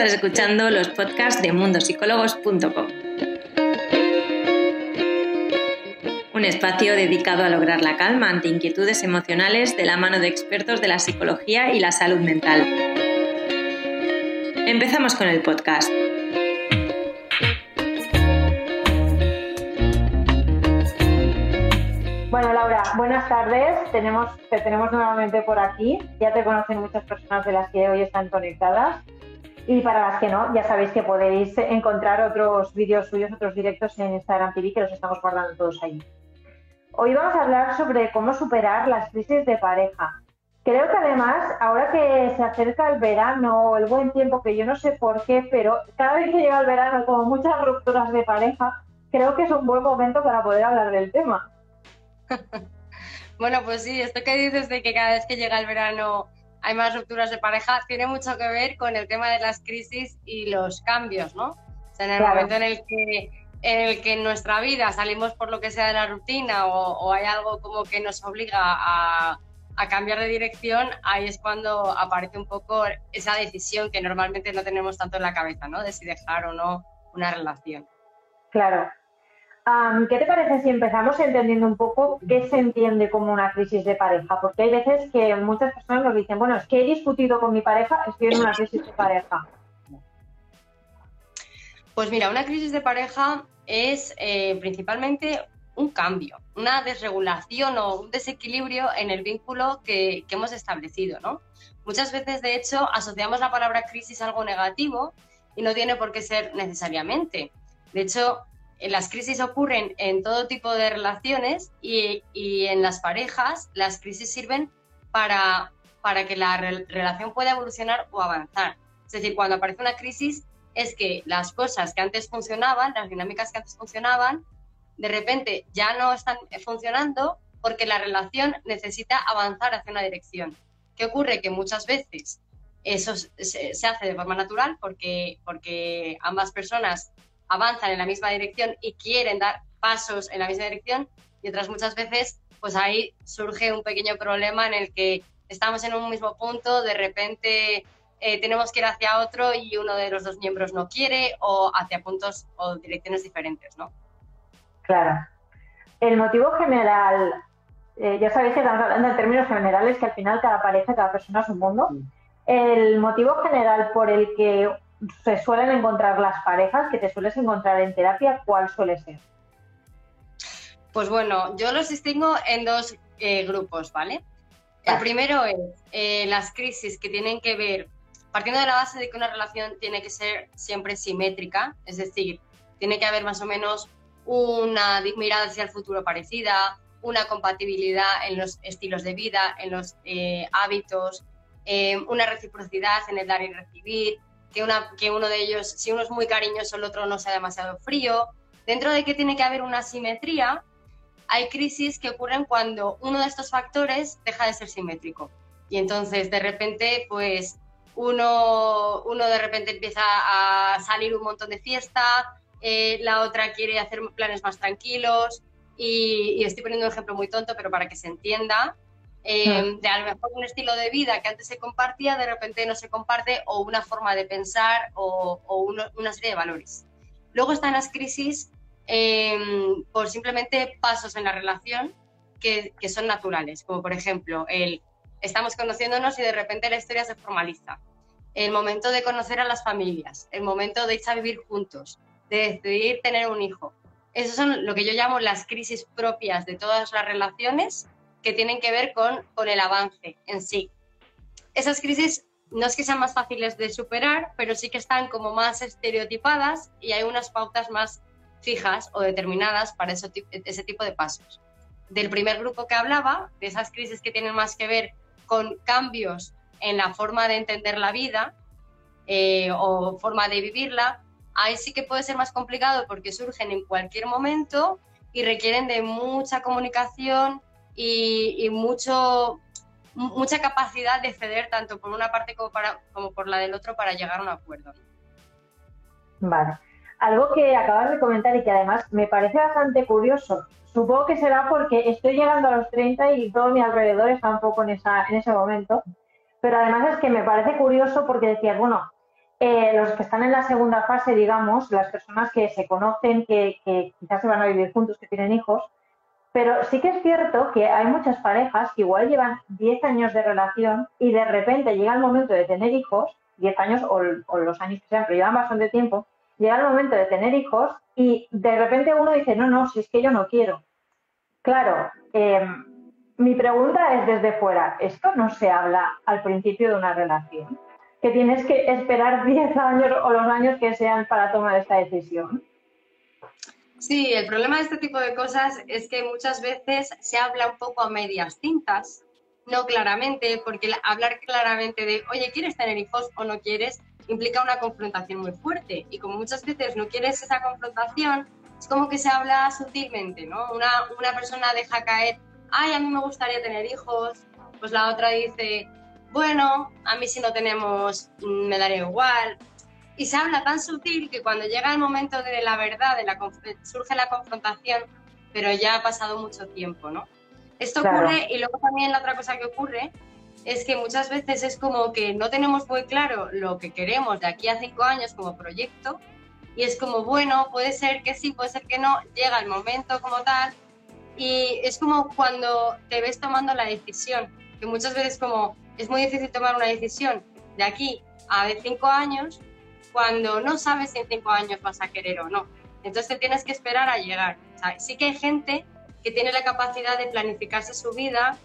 Estás escuchando los podcasts de mundosicólogos.com. Un espacio dedicado a lograr la calma ante inquietudes emocionales de la mano de expertos de la psicología y la salud mental. Empezamos con el podcast. Bueno, Laura, buenas tardes. Tenemos, te tenemos nuevamente por aquí. Ya te conocen muchas personas de las que hoy están conectadas. Y para las que no, ya sabéis que podéis encontrar otros vídeos suyos, otros directos en Instagram TV que los estamos guardando todos ahí. Hoy vamos a hablar sobre cómo superar las crisis de pareja. Creo que además, ahora que se acerca el verano el buen tiempo, que yo no sé por qué, pero cada vez que llega el verano, como muchas rupturas de pareja, creo que es un buen momento para poder hablar del tema. bueno, pues sí, esto que dices de que cada vez que llega el verano hay más rupturas de pareja, tiene mucho que ver con el tema de las crisis y los cambios, ¿no? O sea, en el momento en el que en el que en nuestra vida salimos por lo que sea de la rutina o, hay algo como que nos obliga a, a, cambiar de dirección, ahí es cuando aparece un poco esa decisión que normalmente no tenemos tanto en la cabeza, ¿no? De si dejar o no una relación. Claro. ¿Qué te parece si empezamos entendiendo un poco qué se entiende como una crisis de pareja? Porque hay veces que muchas personas nos dicen, bueno, es que he discutido con mi pareja, estoy en una crisis de pareja. Pues mira, una crisis de pareja es eh, principalmente un cambio, una desregulación o un desequilibrio en el vínculo que, hemos establecido, ¿no? Muchas veces, de hecho, asociamos la palabra crisis a algo negativo y no tiene por qué ser necesariamente. De hecho, las crisis ocurren en todo tipo de relaciones y, en las parejas las crisis sirven para, para que la relación pueda evolucionar o avanzar. Es decir, cuando aparece una crisis es que las cosas que antes funcionaban, las dinámicas que antes funcionaban, de repente ya no están funcionando porque la relación necesita avanzar hacia una dirección. ¿Qué ocurre? Que muchas veces eso se, se hace de forma natural porque, porque ambas personas avanzan en la misma dirección y quieren dar pasos en la misma dirección y otras muchas veces pues ahí surge un pequeño problema en el que estamos en un mismo punto, de repente eh, tenemos que ir hacia otro y uno de los dos miembros no quiere o hacia puntos o direcciones diferentes, ¿no? Claro. El motivo general, eh, ya sabéis que estamos hablando en términos generales, que al final cada pareja, cada persona es un mundo. El motivo general por el que se suelen encontrar las parejas que te sueles encontrar en terapia, ¿cuál suele ser? Pues bueno, yo los distingo en dos eh, grupos, ¿vale? El primero es eh, las crisis que tienen que ver, partiendo de la base de que una relación tiene que ser siempre simétrica, es decir, tiene que haber más o menos una mirada hacia el futuro parecida, una compatibilidad en los estilos de vida, en los eh, hábitos, una reciprocidad en el dar y recibir, que, uno de ellos, si uno es muy cariñoso, el otro no sea demasiado frío. Dentro de que tiene que haber una simetría, hay crisis que ocurren cuando uno de estos factores deja de ser simétrico. Y entonces, de repente, pues uno, uno de repente empieza a salir un montón de fiesta, eh, la otra quiere hacer planes más tranquilos. Y, y, estoy poniendo un ejemplo muy tonto, pero para que se entienda, eh, de a lo mejor un estilo de vida que antes se compartía, de repente no se comparte, o una forma de pensar o, una serie de valores. Luego están las crisis em, por simplemente pasos en la relación que, que, son naturales, como por ejemplo el estamos conociéndonos y de repente la historia se formaliza, el momento de conocer a las familias, el momento de irse a vivir juntos, de decidir tener un hijo. Esas son lo que yo llamo las crisis propias de todas las relaciones que tienen que ver con, con el avance en sí. Esas crisis no es que sean más fáciles de superar, pero sí que están como más estereotipadas y hay unas pautas más fijas o determinadas para ese tipo de pasos. Del primer grupo que hablaba, de esas crisis que tienen más que ver con cambios en la forma de entender la vida eh, o forma de vivirla, ahí sí que puede ser más complicado porque surgen en cualquier momento y requieren de mucha comunicación, y, mucho, mucha capacidad de ceder tanto por una parte como, por la del otro para llegar a un acuerdo. Vale. Algo que acabas de comentar y que además me parece bastante curioso. Supongo que será porque estoy llegando a los 30 y todo mi alrededor está un poco en, ese momento. Pero además es que me parece curioso porque decías, bueno, eh, los que están en la segunda fase, digamos, las personas que se conocen, que quizás se van a vivir juntos, que tienen hijos, pero sí que es cierto que hay muchas parejas que igual llevan 10 años de relación y de repente llega el momento de tener hijos, 10 años o, los años que sean, pero llevan bastante tiempo, llega el momento de tener hijos y de repente uno dice, no, no, si es que yo no quiero. Claro, em, mi pregunta es desde fuera, ¿esto no se habla al principio de una relación? Que tienes que esperar 10 años o los años que sean para tomar esta decisión. Sí, el problema de este tipo de cosas es que muchas veces se habla un poco a medias tintas, no claramente, porque hablar claramente de, oye, ¿quieres tener hijos o no quieres? implica una confrontación muy fuerte. Y como muchas veces no quieres esa confrontación, es como que se habla sutilmente, ¿no? Una, una persona deja caer, ay, a mí me gustaría tener hijos, pues la otra dice, bueno, a mí si no tenemos, mm, me daría igual y se habla tan sutil que cuando llega el momento de la verdad, de la, surge la confrontación, pero ya ha pasado mucho tiempo, ¿no? Esto ocurre y luego también la otra cosa que ocurre es que muchas veces es como que no tenemos muy claro lo que queremos de aquí a cinco años como proyecto y es como, bueno, puede ser que sí, puede ser que no, llega el momento como tal y es como cuando te ves tomando la decisión, que muchas veces como es muy difícil tomar una decisión de aquí a cinco años cuando no sabes si en cinco años vas a querer o no. Entonces tienes que esperar a llegar. sí que hay gente que tiene la capacidad de planificarse su vida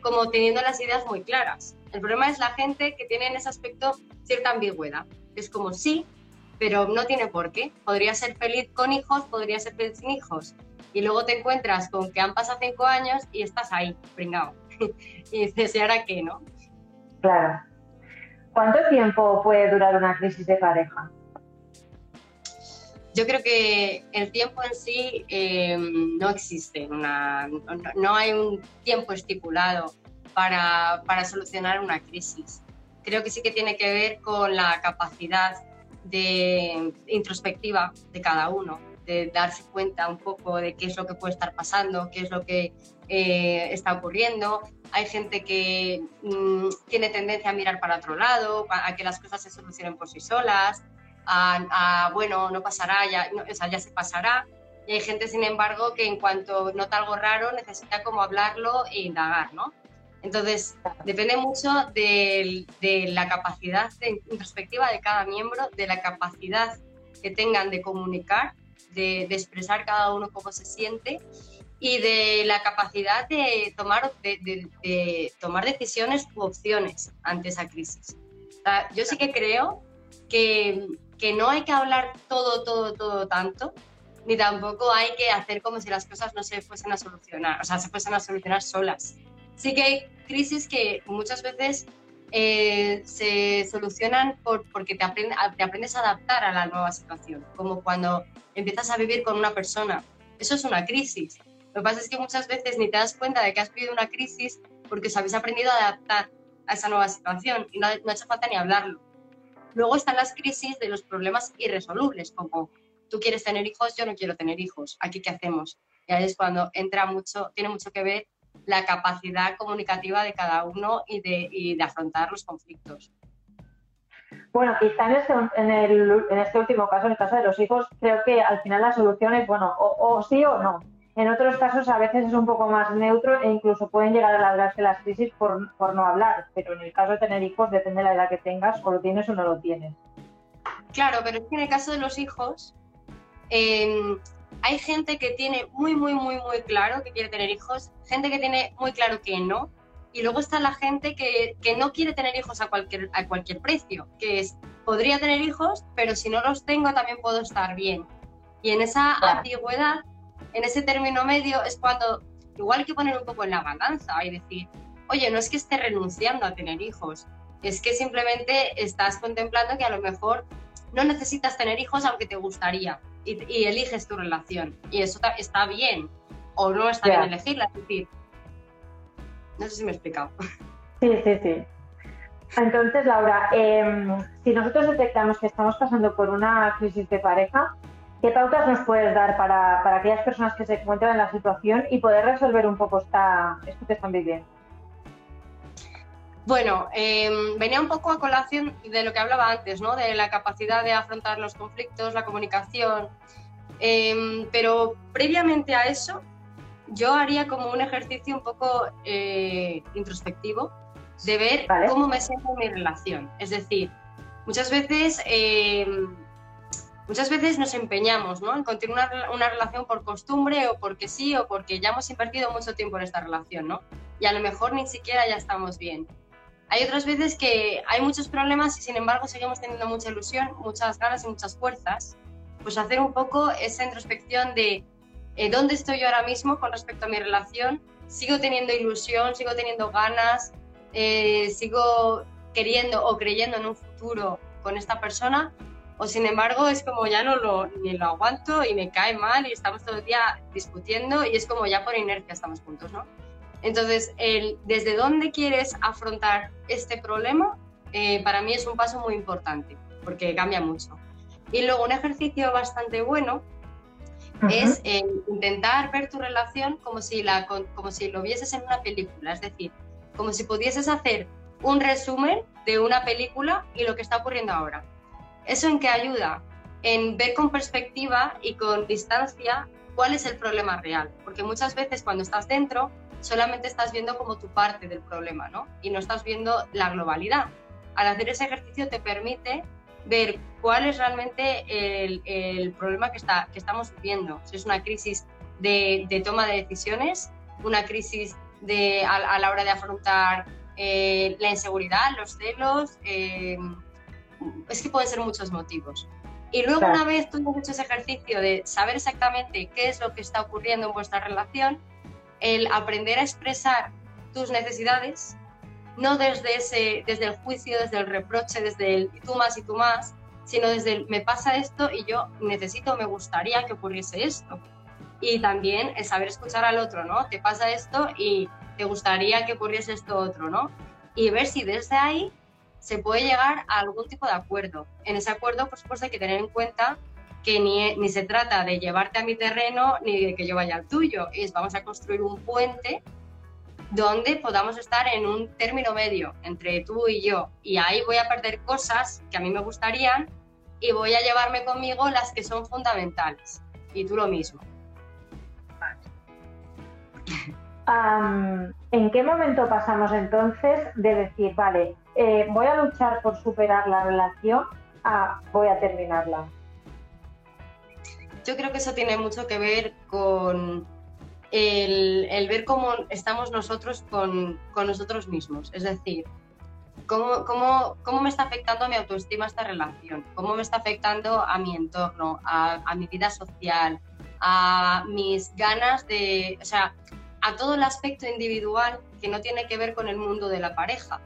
como teniendo las ideas muy claras. El problema es la gente que tiene en ese aspecto cierta ambigüedad. Es como sí, pero no tiene por qué. Podría ser feliz con hijos, podría ser feliz sin hijos. Y luego te encuentras con que han pasado cinco años y estás ahí, pringado. y dices, ¿y ahora qué, no? Claro. ¿Cuánto tiempo puede durar una crisis de pareja? Yo creo que el tiempo en sí eh, no existe, no, hay un tiempo estipulado para, para, solucionar una crisis. Creo que sí que tiene que ver con la capacidad de introspectiva de cada uno, de darse cuenta un poco de qué es lo que puede estar pasando, qué es lo que eh, está ocurriendo. Hay gente que mm, tiene tendencia a mirar para otro lado, a que las cosas se solucionen por sí solas, a, bueno, no pasará, ya, o sea, ya se pasará. Y hay gente, sin embargo, que en cuanto nota algo raro necesita como hablarlo e indagar, ¿no? Entonces, depende mucho de, de la capacidad introspectiva de cada miembro, de la capacidad que tengan de comunicar, de, de expresar cada uno cómo se siente y de la capacidad de tomar, de, tomar decisiones u opciones ante esa crisis. yo sí que creo que, que, no hay que hablar todo, todo, todo tanto, ni tampoco hay que hacer como si las cosas no se fuesen a solucionar, o sea, se fuesen a solucionar solas. Sí que hay crisis que muchas veces eh, se solucionan por, porque te, te aprendes a adaptar a la nueva situación, como cuando empiezas a vivir con una persona. Eso es una crisis lo que pasa es que muchas veces ni te das cuenta de que has vivido una crisis porque os habéis aprendido a adaptar a esa nueva situación y no, no ha hecho falta ni hablarlo. Luego están las crisis de los problemas irresolubles, como tú quieres tener hijos, yo no quiero tener hijos, aquí qué hacemos. Y ahí es cuando entra mucho, tiene mucho que ver la capacidad comunicativa de cada uno y de, y de afrontar los conflictos. Bueno, quizá en este, el, en este último caso, en el caso de los hijos, creo que al final la solución es, bueno, o sí o no. En otros casos a veces es un poco más neutro e incluso pueden llegar a alargarse las crisis por, no hablar, pero en el caso de tener hijos depende de la edad que tengas, o lo tienes o no lo tienes. Claro, pero es que en el caso de los hijos hay gente que tiene muy, muy, muy, muy claro que quiere tener hijos, gente que tiene muy claro que no, y luego está la gente que, no quiere tener hijos a cualquier, a cualquier precio, que es, podría tener hijos, pero si no los tengo también puedo estar bien. Y en esa antigüedad en ese término medio es cuando igual hay que poner un poco en la balanza y decir, oye, no es que esté renunciando a tener hijos, es que simplemente estás contemplando que a lo mejor no necesitas tener hijos aunque te gustaría y, eliges tu relación. Y eso está bien o no está bien elegirla. Es decir, no sé si me he explicado. Sí, sí, sí. Entonces, Laura, em, si nosotros detectamos que estamos pasando por una crisis de pareja, ¿Qué pautas nos puedes dar para, para, aquellas personas que se encuentran en la situación y poder resolver un poco esta, esto que están viviendo? Bueno, em, venía un poco a colación de lo que hablaba antes, ¿no? De la capacidad de afrontar los conflictos, la comunicación. Em, pero previamente a eso, yo haría como un ejercicio un poco eh, introspectivo de ver cómo me siento en mi relación. Es decir, muchas veces, em, muchas veces nos empeñamos ¿no? en continuar una, relación por costumbre o porque sí o porque ya hemos invertido mucho tiempo en esta relación, ¿no? Y a lo mejor ni siquiera ya estamos bien. Hay otras veces que hay muchos problemas y sin embargo seguimos teniendo mucha ilusión, muchas ganas y muchas fuerzas. Pues hacer un poco esa introspección de eh, dónde estoy yo ahora mismo con respecto a mi relación. Sigo teniendo ilusión, sigo teniendo ganas, eh, sigo queriendo o creyendo en un futuro con esta persona o sin embargo es como ya no lo, ni lo aguanto y me cae mal y estamos todo el día discutiendo y es como ya por inercia estamos juntos, ¿no? Entonces, el, desde dónde quieres afrontar este problema, eh, para mí es un paso muy importante, porque cambia mucho. Y luego un ejercicio bastante bueno es intentar ver tu relación como si, la, como si lo vieses en una película, es decir, como si pudieses hacer un resumen de una película y lo que está ocurriendo ahora. ¿Eso en qué ayuda? En ver con perspectiva y con distancia cuál es el problema real, porque muchas veces cuando estás dentro solamente estás viendo como tu parte del problema, ¿no? Y no estás viendo la globalidad. Al hacer ese ejercicio te permite ver cuál es realmente el, problema que, está, que estamos viviendo. Si es una crisis de, toma de decisiones, una crisis de, a, la hora de afrontar eh, la inseguridad, los celos, eh, es que pueden ser muchos motivos. Y luego una vez tú has hecho ese ejercicio de saber exactamente qué es lo que está ocurriendo en vuestra relación, el aprender a expresar tus necesidades, no desde, ese, desde el juicio, desde el reproche, desde el tú más y tú más, sino desde el me pasa esto y yo necesito, me gustaría que ocurriese esto. Y también el saber escuchar al otro, ¿no? Te pasa esto y te gustaría que ocurriese esto otro, ¿no? Y ver si desde ahí se puede llegar a algún tipo de acuerdo. En ese acuerdo, por supuesto, hay que tener en cuenta que ni, ni, se trata de llevarte a mi terreno ni de que yo vaya al tuyo, es vamos a construir un puente donde podamos estar en un término medio entre tú y yo. Y ahí voy a perder cosas que a mí me gustarían y voy a llevarme conmigo las que son fundamentales. Y tú lo mismo. ¿En qué momento pasamos entonces de decir, vale, eh, voy a luchar por superar la relación a voy a terminarla? yo creo que eso tiene mucho que ver con el, ver cómo estamos nosotros con, nosotros mismos. Es decir, cómo, cómo, cómo, me está afectando a mi autoestima esta relación, cómo me está afectando a mi entorno, a, mi vida social, a mis ganas de, o sea, a todo el aspecto individual que no tiene que ver con el mundo de la pareja.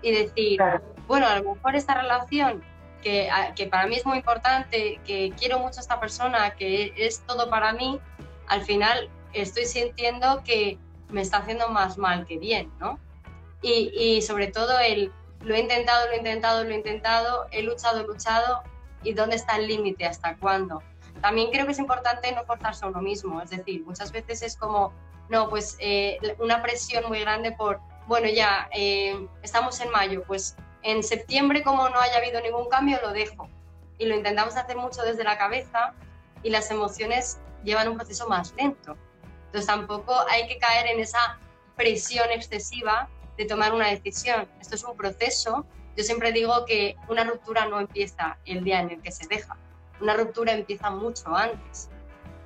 Y decir, bueno, a lo mejor esta relación que, para mí es muy importante, que quiero mucho a esta persona, que es todo para mí, al final estoy sintiendo que me está haciendo más mal que bien, ¿no? Y, y sobre todo el, lo he intentado, lo he intentado, lo he intentado, he luchado, he luchado, y dónde está el límite, hasta cuándo. También creo que es importante no forzarse a uno mismo, es decir, muchas veces es como, no, pues eh, una presión muy grande por, bueno, ya eh, estamos en mayo, pues en septiembre, como no haya habido ningún cambio, lo dejo. Y lo intentamos hacer mucho desde la cabeza y las emociones llevan un proceso más lento. Entonces tampoco hay que caer en esa presión excesiva de tomar una decisión. Esto es un proceso. Yo siempre digo que una ruptura no empieza el día en el que se deja. Una ruptura empieza mucho antes.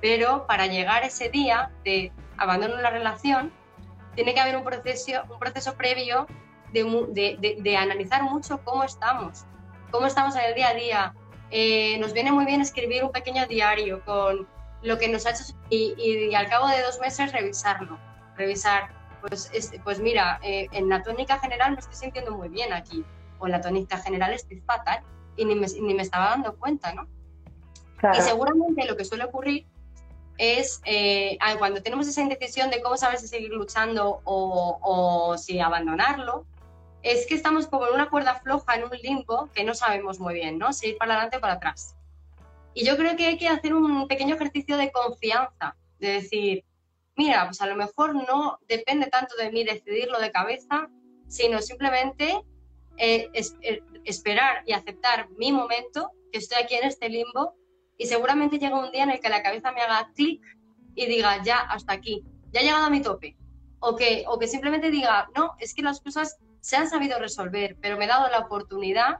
Pero para llegar ese día de abandono de la relación, tiene que haber un proceso, un proceso previo de, analizar mucho cómo estamos, cómo estamos en el día a día. Eh, nos viene muy bien escribir un pequeño diario con lo que nos ha hecho y, al cabo de dos meses revisarlo, revisar, pues, pues mira, eh, en la tónica general me estoy sintiendo muy bien aquí, o en la tónica general estoy fatal y ni me, ni me estaba dando cuenta, ¿no? Y seguramente lo que suele ocurrir es eh, cuando tenemos esa indecisión de cómo saber si seguir luchando o, o si abandonarlo, es que estamos como en una cuerda floja, en un limbo, que no sabemos muy bien, ¿no? Si ir para adelante o para atrás. Y yo creo que hay que hacer un pequeño ejercicio de confianza, de decir, mira, pues a lo mejor no depende tanto de mí decidirlo de cabeza, sino simplemente eh, eh, esperar y aceptar mi momento, que estoy aquí en este limbo, y seguramente llega un día en el que la cabeza me haga clic y diga, ya, hasta aquí, ya he llegado a mi tope. O que, o que simplemente diga, no, es que las cosas se han sabido resolver, pero me he dado la oportunidad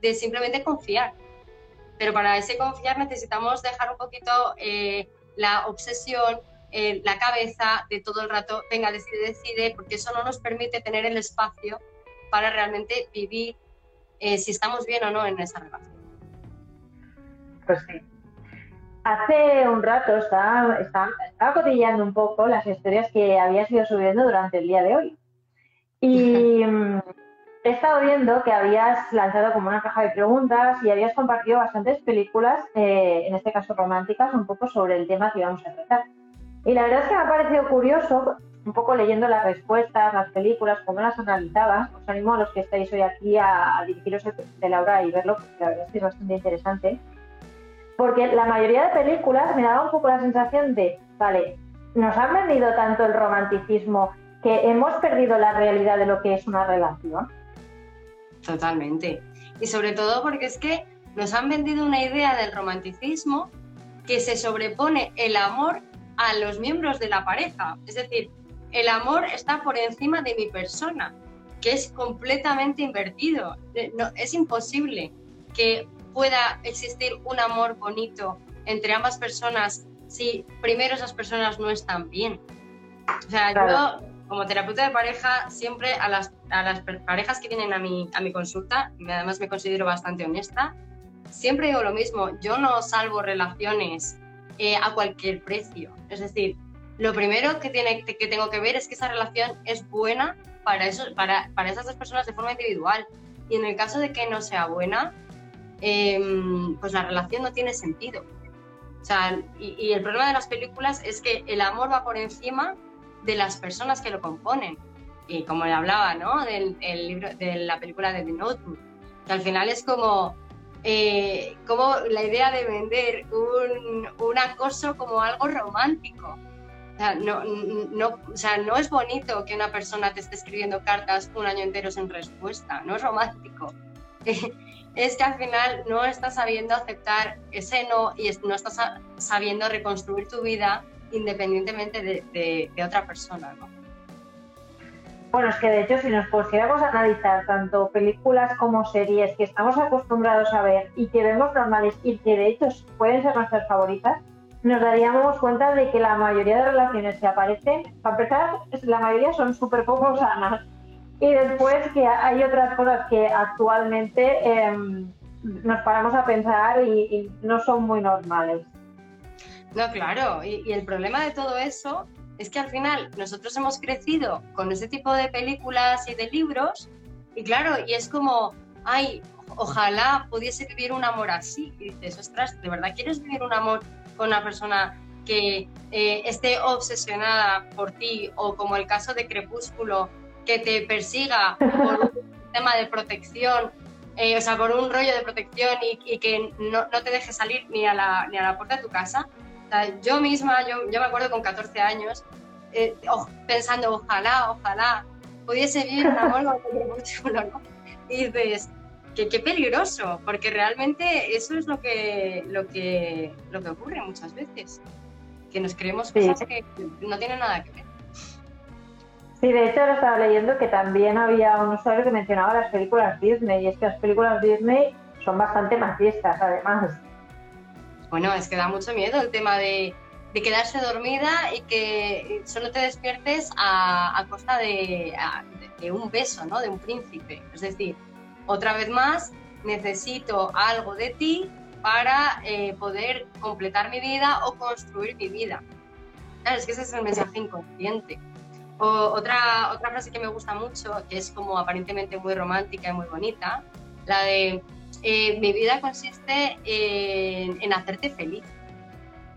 de simplemente confiar. Pero para ese confiar necesitamos dejar un poquito eh, la obsesión, eh, la cabeza de todo el rato, venga, decide, decide, porque eso no nos permite tener el espacio para realmente vivir eh, si estamos bien o no en esa relación. Pues sí. Hace un rato estaba, estaba, estaba cotillando un poco las historias que habías ido subiendo durante el día de hoy. Y he estado viendo que habías lanzado como una caja de preguntas y habías compartido bastantes películas, eh, en este caso románticas, un poco sobre el tema que íbamos a tratar. Y la verdad es que me ha parecido curioso, un poco leyendo las respuestas, las películas, cómo las analizabas. Os animo a los que estáis hoy aquí a, dirigiros de Laura y verlo, porque la verdad es que es bastante interesante. Porque la mayoría de películas me daba un poco la sensación de, vale, nos han vendido tanto el romanticismo que hemos perdido la realidad de lo que es una relación. Totalmente. Y sobre todo porque es que nos han vendido una idea del romanticismo que se sobrepone el amor a los miembros de la pareja. Es decir, el amor está por encima de mi persona, que es completamente invertido. Eh, no, es imposible que pueda existir un amor bonito entre ambas personas si primero esas personas no están bien. O sea, yo como terapeuta de pareja, siempre a las, a las parejas que vienen a mi, a mi consulta, y además me considero bastante honesta, siempre digo lo mismo, yo no salvo relaciones eh, a cualquier precio. Es decir, lo primero que, tiene, que tengo que ver es que esa relación es buena para, eso, para, para esas dos personas de forma individual. Y en el caso de que no sea buena, em, pues la relación no tiene sentido. O sea, y, y, el problema de las películas es que el amor va por encima de las personas que lo componen. Y como le hablaba, ¿no? Del libro, de la película de The Notebook, que al final es como, eh, como la idea de vender un, un, acoso como algo romántico. O sea, no, no, o sea, no es bonito que una persona te esté escribiendo cartas un año entero sin respuesta, no es romántico. es que al final no estás sabiendo aceptar ese no y no estás sabiendo reconstruir tu vida independientemente de, otra persona, ¿no? Bueno, es que de hecho si nos pusiéramos a analizar tanto películas como series que estamos acostumbrados a ver y que vemos normales y que de hecho pueden ser nuestras favoritas, nos daríamos cuenta de que la mayoría de relaciones que aparecen, para empezar, la mayoría son súper poco sanas. Y después que hay otras cosas que actualmente em, nos paramos a pensar y no son muy normales. No, claro, y, el problema de todo eso es que al final nosotros hemos crecido con ese tipo de películas y de libros, y claro, y es como, ay, ojalá pudiese vivir un amor así. Y dices, ostras, ¿de verdad quieres vivir un amor con una persona que eh, esté obsesionada por ti o como el caso de Crepúsculo, que te persiga por un tema de protección, eh, o sea, por un rollo de protección y, que no, no, te deje salir ni a, la, ni a la puerta de tu casa? yo misma, yo, yo me acuerdo con 14 años, eh, pensando, ojalá, ojalá pudiese vivir un amor con Y dices, que qué peligroso, porque realmente eso es lo que, lo que, lo que ocurre muchas veces, que nos creemos cosas que no tienen nada que ver. Sí, de hecho ahora estaba leyendo que también había un usuario que mencionaba las películas Disney, y es que las películas Disney son bastante machistas además. Bueno, es que da mucho miedo el tema de, quedarse dormida y que solo te despiertes a, costa de, un beso, ¿no? De un príncipe. Es decir, otra vez más, necesito algo de ti para eh, poder completar mi vida o construir mi vida. Claro, es que ese es el mensaje inconsciente. O, otra, otra frase que me gusta mucho, que es como aparentemente muy romántica y muy bonita, la de eh, mi vida consiste en, hacerte feliz.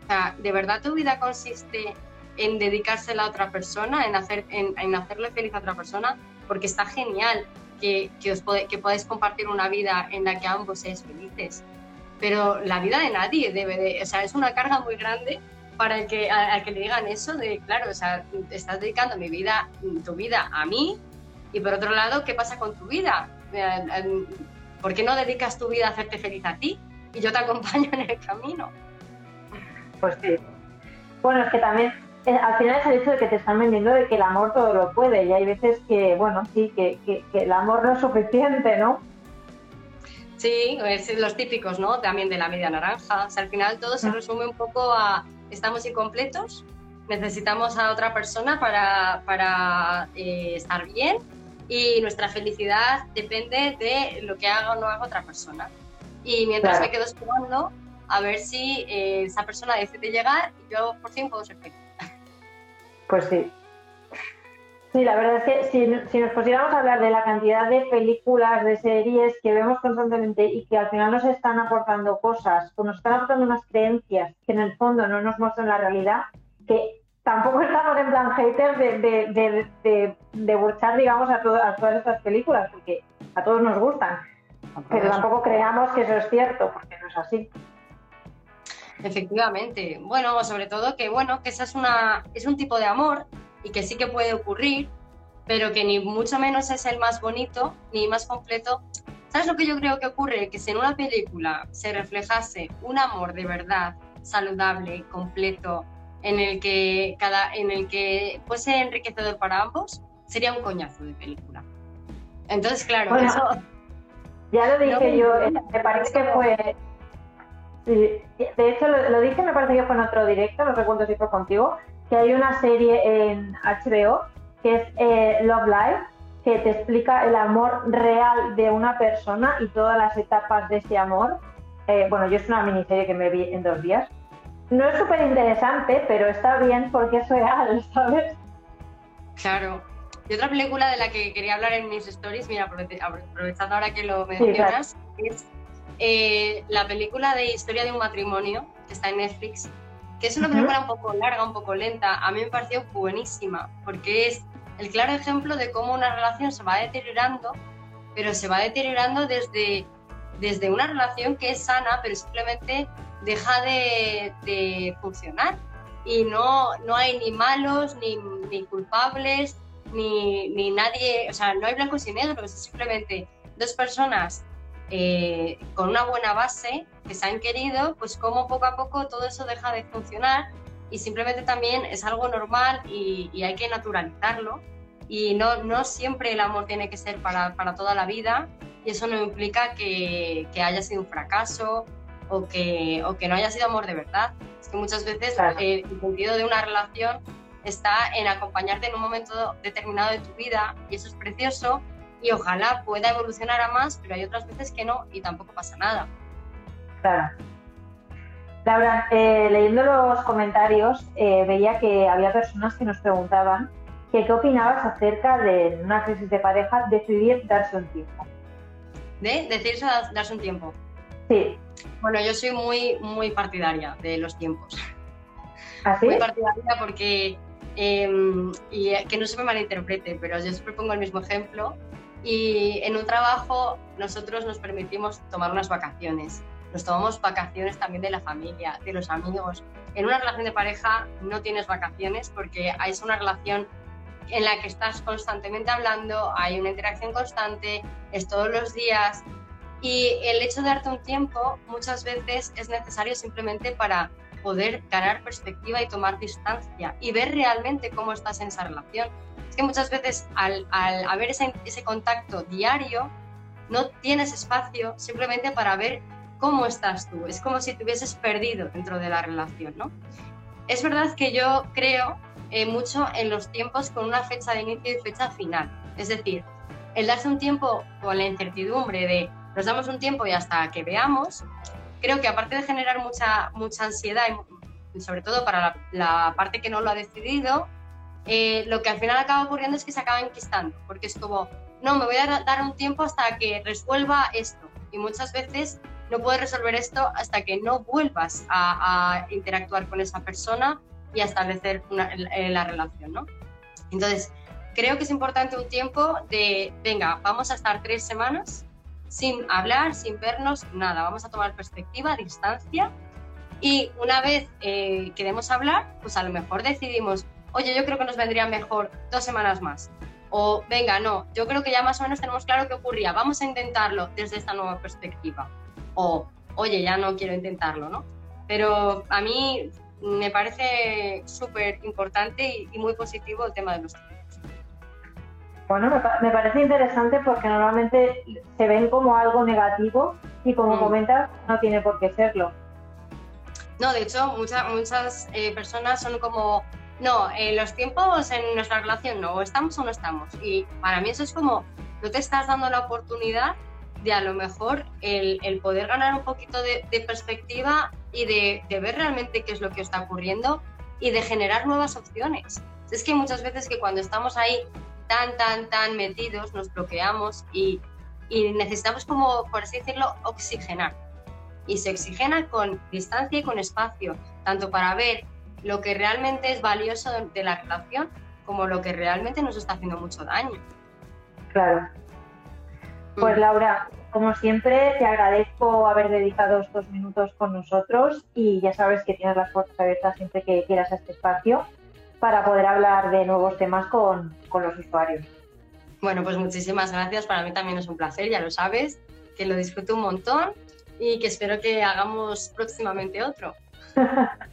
O sea, ¿de verdad tu vida consiste en dedicársela a otra persona, en, hacer, en, hacerle feliz a otra persona? Porque está genial que, que, os que podáis compartir una vida en la que ambos seáis felices. Pero la vida de nadie debe de... O sea, es una carga muy grande para el que, al que le digan eso de, claro, o sea, estás dedicando mi vida, tu vida a mí Y por otro lado, ¿qué pasa con tu vida? Eh, ¿Por qué no dedicas tu vida a hacerte feliz a ti? Y yo te acompaño en el camino. Pues sí. Bueno, es que también eh, al final es el hecho de que te están vendiendo de que el amor todo lo puede y hay veces que, bueno, sí, que, que, el amor no es suficiente, ¿no? Sí, es los típicos, ¿no? También de la media naranja. O sea, al final todo se ah. resume un poco a estamos incompletos, necesitamos a otra persona para, para eh, estar bien y nuestra felicidad depende de lo que haga o no haga otra persona. Y mientras me quedo esperando a ver si eh, esa persona decide llegar y yo por fin puedo ser feliz. Pues sí. Sí, la verdad es que si, si, nos pusiéramos a hablar de la cantidad de películas, de series que vemos constantemente y que al final nos están aportando cosas, o nos están aportando unas creencias que en el fondo no nos muestran la realidad, que tampoco estamos en plan haters de, de, de, de, burchar, digamos, a, a todas estas películas, porque a todos nos gustan. Pero tampoco creamos que eso es cierto, porque no es así. Efectivamente. Bueno, sobre todo que bueno, que esa es una es un tipo de amor y que sí que puede ocurrir, pero que ni mucho menos es el más bonito ni más completo. ¿Sabes lo que yo creo que ocurre? Que si en una película se reflejase un amor de verdad, saludable, completo, en el que cada en el que fuese enriquecedor para ambos, sería un coñazo de película. Entonces, claro, eso ya lo dije yo, me parece que fue de hecho lo, dije, me parece que fue en otro directo, no recuerdo si fue contigo, que hay una serie en HBO que es eh, Love Life, que te explica el amor real de una persona y todas las etapas de ese amor. Eh, bueno, yo es una miniserie que me vi en dos días. No es súper interesante, pero está bien porque es real, ¿sabes? Claro. Y otra película de la que quería hablar en mis stories, mira, aprovechando ahora que lo mencionas, es eh, la película de Historia de un matrimonio, que está en Netflix, que es una película un poco larga, un poco lenta, a mí me pareció buenísima, porque es el claro ejemplo de cómo una relación se va deteriorando, pero se va deteriorando desde, desde una relación que es sana, pero simplemente deja de, funcionar. Y no, no hay ni malos, ni, ni culpables, ni, ni, nadie, o sea, no hay blancos y negros, es simplemente dos personas eh, con una buena base, que se han querido, pues como poco a poco todo eso deja de funcionar y simplemente también es algo normal y, hay que naturalizarlo. Y no, no, siempre el amor tiene que ser para, para toda la vida y eso no implica que, que, haya sido un fracaso o que, o que no haya sido amor de verdad. Es que muchas veces el sentido de una relación está en acompañarte en un momento determinado de tu vida y eso es precioso y ojalá pueda evolucionar a más, pero hay otras veces que no y tampoco pasa nada. Claro. Laura, eh, leyendo los comentarios eh, veía que había personas que nos preguntaban que qué opinabas acerca de una crisis de pareja decidir darse un tiempo. ¿De decidirse darse un tiempo? Sí. Bueno, yo soy muy, muy partidaria de los tiempos. ¿Así? ¿Ah, muy partidaria porque, em, y que no se me malinterprete, pero yo siempre pongo el mismo ejemplo y en un trabajo nosotros nos permitimos tomar unas vacaciones. Nos tomamos vacaciones también de la familia, de los amigos. En una relación de pareja no tienes vacaciones porque es una relación en la que estás constantemente hablando, hay una interacción constante, es todos los días. Y el hecho de darte un tiempo muchas veces es necesario simplemente para poder ganar perspectiva y tomar distancia y ver realmente cómo estás en esa relación es que muchas veces al, al haber ese, ese contacto diario, no tienes espacio simplemente para ver cómo estás tú. Es como si te hubieses perdido dentro de la relación, ¿no? Es verdad que yo creo eh, mucho en los tiempos con una fecha de inicio y fecha final. Es decir, el darse un tiempo con la incertidumbre de nos damos un tiempo y hasta que veamos, creo que aparte de generar mucha, mucha ansiedad, sobre todo para la parte que no lo ha decidido, eh, lo que al final acaba ocurriendo es que se acaba enquistando, porque es como, no, me voy a dar un tiempo hasta que resuelva esto. Y muchas veces no puedes resolver esto hasta que no vuelvas a, interactuar con esa persona y a establecer eh, la relación, ¿no? Entonces, creo que es importante un tiempo de, venga, vamos a estar tres semanas sin hablar, sin vernos, nada, vamos a tomar perspectiva, distancia y una vez eh, queremos hablar, pues a lo mejor decidimos, oye, yo creo que nos vendría mejor dos semanas más. O venga, no, yo creo que ya más o menos tenemos claro qué ocurría, vamos a intentarlo desde esta nueva perspectiva. O, oye, ya no quiero intentarlo, ¿no? Pero a mí me parece súper importante y, muy positivo el tema de los tipos. Bueno, me, parece interesante porque normalmente se ven como algo negativo y como mm. comentas, no tiene por qué serlo. No, de hecho, muchas muchas eh, personas son como, no, en los tiempos en nuestra relación no, o estamos o no estamos. Y para mí eso es como, no te estás dando la oportunidad de a lo mejor el, poder ganar un poquito de, perspectiva y de, ver realmente qué es lo que está ocurriendo y de generar nuevas opciones. Es que muchas veces que cuando estamos ahí tan, tan, tan metidos nos bloqueamos y, y necesitamos como, por así decirlo, oxigenar. Y se oxigena con distancia y con espacio, tanto para ver lo que realmente es valioso de la relación como lo que realmente nos está haciendo mucho daño. Claro, pues mm. Laura, como siempre, te agradezco haber dedicado estos minutos con nosotros y ya sabes que tienes las puertas abiertas siempre que quieras este espacio para poder hablar de nuevos temas con, los usuarios. Bueno, pues muchísimas gracias. Para mí también es un placer, ya lo sabes, que lo disfruto un montón y que espero que hagamos próximamente otro.